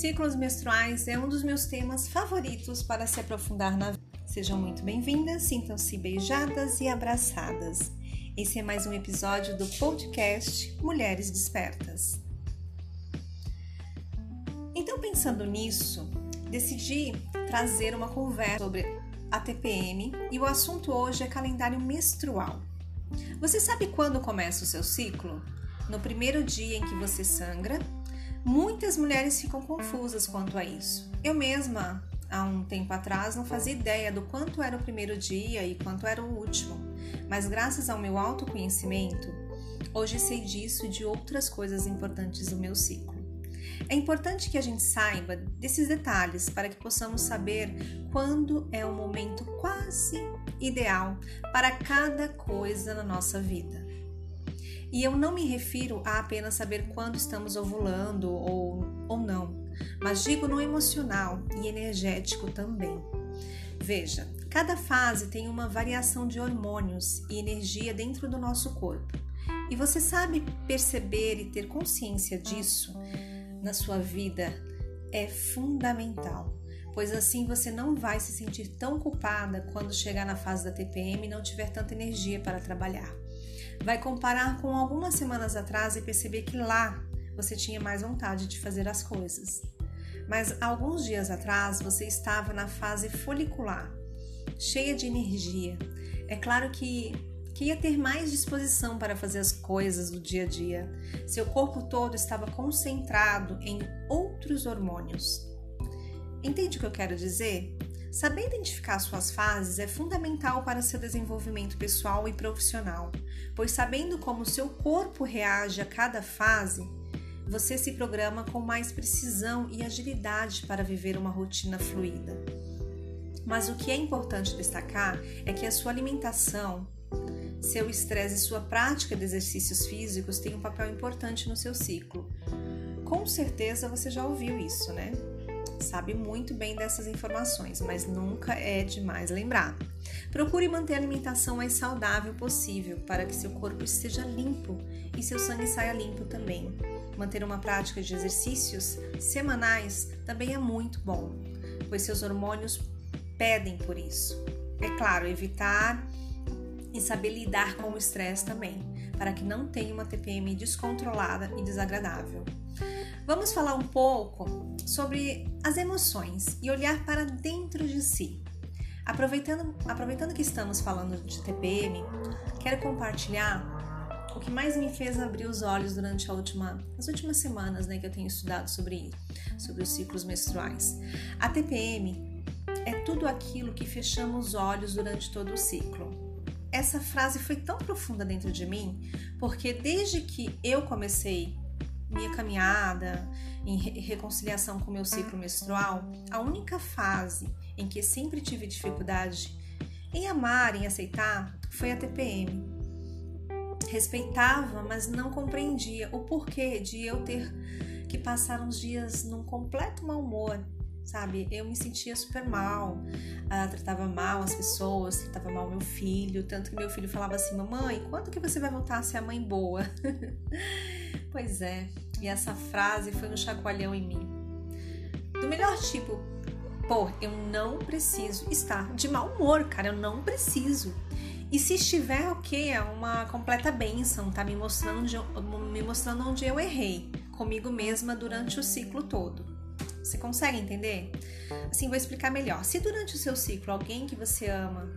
Ciclos menstruais é um dos meus temas favoritos para se aprofundar na vida. Sejam muito bem-vindas, sintam-se beijadas e abraçadas. Esse é mais um episódio do podcast Mulheres Despertas. Então, pensando nisso, decidi trazer uma conversa sobre a TPM e o assunto hoje é calendário menstrual. Você sabe quando começa o seu ciclo? No primeiro dia em que você sangra Muitas mulheres ficam confusas quanto a isso. Eu mesma, há um tempo atrás, não fazia ideia do quanto era o primeiro dia e quanto era o último, mas graças ao meu autoconhecimento, hoje sei disso e de outras coisas importantes do meu ciclo. É importante que a gente saiba desses detalhes para que possamos saber quando é o momento quase ideal para cada coisa na nossa vida. E eu não me refiro a apenas saber quando estamos ovulando ou, ou não, mas digo no emocional e energético também. Veja, cada fase tem uma variação de hormônios e energia dentro do nosso corpo. E você sabe perceber e ter consciência disso na sua vida é fundamental, pois assim você não vai se sentir tão culpada quando chegar na fase da TPM e não tiver tanta energia para trabalhar vai comparar com algumas semanas atrás e perceber que lá você tinha mais vontade de fazer as coisas. Mas alguns dias atrás você estava na fase folicular, cheia de energia. É claro que, que ia ter mais disposição para fazer as coisas do dia a dia. Seu corpo todo estava concentrado em outros hormônios. Entende o que eu quero dizer? Saber identificar suas fases é fundamental para seu desenvolvimento pessoal e profissional, pois sabendo como seu corpo reage a cada fase, você se programa com mais precisão e agilidade para viver uma rotina fluida. Mas o que é importante destacar é que a sua alimentação, seu estresse e sua prática de exercícios físicos têm um papel importante no seu ciclo. Com certeza você já ouviu isso, né? Sabe muito bem dessas informações, mas nunca é demais lembrar. Procure manter a alimentação mais saudável possível para que seu corpo esteja limpo e seu sangue saia limpo também. Manter uma prática de exercícios semanais também é muito bom, pois seus hormônios pedem por isso. É claro, evitar e saber lidar com o estresse também, para que não tenha uma TPM descontrolada e desagradável. Vamos falar um pouco sobre as emoções e olhar para dentro de si. Aproveitando, aproveitando que estamos falando de TPM, quero compartilhar o que mais me fez abrir os olhos durante última, as últimas semanas né, que eu tenho estudado sobre sobre os ciclos menstruais. A TPM é tudo aquilo que fechamos os olhos durante todo o ciclo. Essa frase foi tão profunda dentro de mim, porque desde que eu comecei minha caminhada em reconciliação com meu ciclo menstrual, a única fase em que sempre tive dificuldade em amar, em aceitar, foi a TPM. Respeitava, mas não compreendia o porquê de eu ter que passar uns dias num completo mau humor, sabe? Eu me sentia super mal, uh, tratava mal as pessoas, tratava mal meu filho, tanto que meu filho falava assim: Mamãe, quando que você vai voltar a ser a mãe boa? Pois é, e essa frase foi um chacoalhão em mim. Do melhor tipo, pô, eu não preciso estar de mau humor, cara, eu não preciso. E se estiver ok, é uma completa benção, tá me mostrando, me mostrando onde eu errei comigo mesma durante o ciclo todo. Você consegue entender? Assim, vou explicar melhor. Se durante o seu ciclo alguém que você ama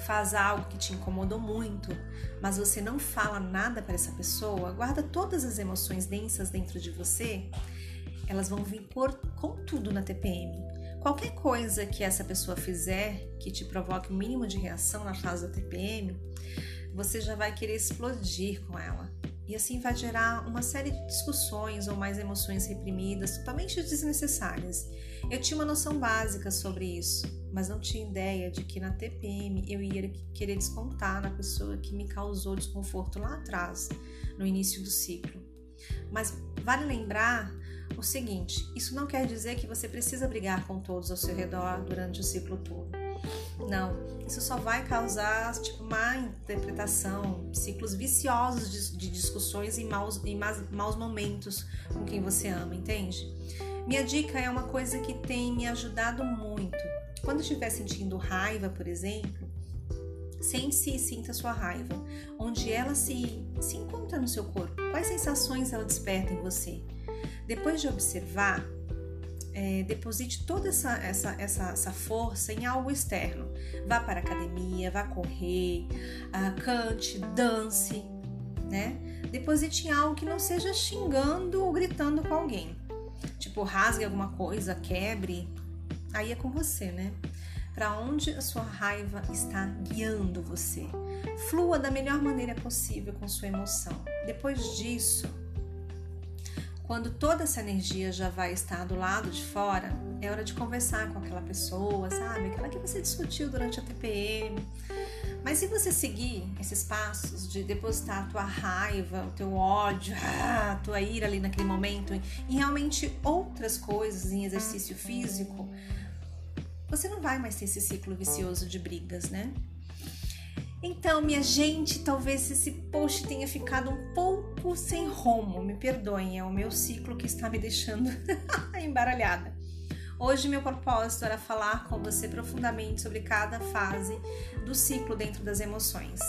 faz algo que te incomodou muito, mas você não fala nada para essa pessoa, guarda todas as emoções densas dentro de você, elas vão vir por, com tudo na TPM. Qualquer coisa que essa pessoa fizer que te provoque o um mínimo de reação na fase da TPM, você já vai querer explodir com ela. E assim vai gerar uma série de discussões ou mais emoções reprimidas, totalmente desnecessárias. Eu tinha uma noção básica sobre isso, mas não tinha ideia de que na TPM eu ia querer descontar na pessoa que me causou desconforto lá atrás, no início do ciclo. Mas vale lembrar o seguinte: isso não quer dizer que você precisa brigar com todos ao seu redor durante o ciclo todo. Não, isso só vai causar tipo má interpretação, ciclos viciosos de, de discussões e maus, e maus, momentos com quem você ama, entende? Minha dica é uma coisa que tem me ajudado muito. Quando estiver sentindo raiva, por exemplo, sente-se e sinta sua raiva, onde ela se, se encontra no seu corpo, quais sensações ela desperta em você. Depois de observar, é, deposite toda essa, essa, essa, essa, força em algo externo. Vá para a academia, vá correr, uh, cante, dance, né? Deposite em algo que não seja xingando ou gritando com alguém. Tipo, rasgue alguma coisa, quebre. Aí é com você, né? Para onde a sua raiva está guiando você. Flua da melhor maneira possível com sua emoção. Depois disso, quando toda essa energia já vai estar do lado de fora, é hora de conversar com aquela pessoa, sabe? Aquela que você discutiu durante a TPM. Mas se você seguir esses passos de depositar a tua raiva, o teu ódio, a tua ira ali naquele momento em realmente outras coisas, em exercício físico, você não vai mais ter esse ciclo vicioso de brigas, né? Então, minha gente, talvez esse post tenha ficado um pouco sem rumo. Me perdoem, é o meu ciclo que está me deixando embaralhada. Hoje, meu propósito era falar com você profundamente sobre cada fase do ciclo dentro das emoções.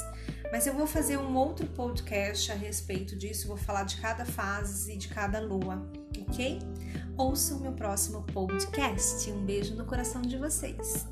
Mas eu vou fazer um outro podcast a respeito disso, vou falar de cada fase e de cada lua, ok? Ouça o meu próximo podcast. Um beijo no coração de vocês.